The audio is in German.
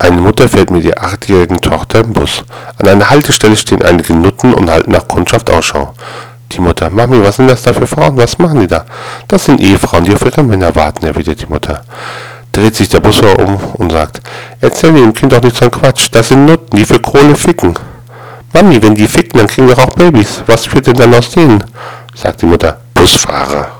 Eine Mutter fährt mit ihrer achtjährigen Tochter im Bus. An einer Haltestelle stehen einige Nutten und halten nach Kundschaft Ausschau. Die Mutter, Mami, was sind das da für Frauen? Was machen die da? Das sind Ehefrauen, die auf ihre Männer warten, erwidert die Mutter. Dreht sich der Busfahrer um und sagt, erzähl dem Kind doch nicht so einen Quatsch, das sind Nutten, die für Kohle ficken. Mami, wenn die ficken, dann kriegen wir auch Babys. Was führt denn dann aus denen? sagt die Mutter, Busfahrer.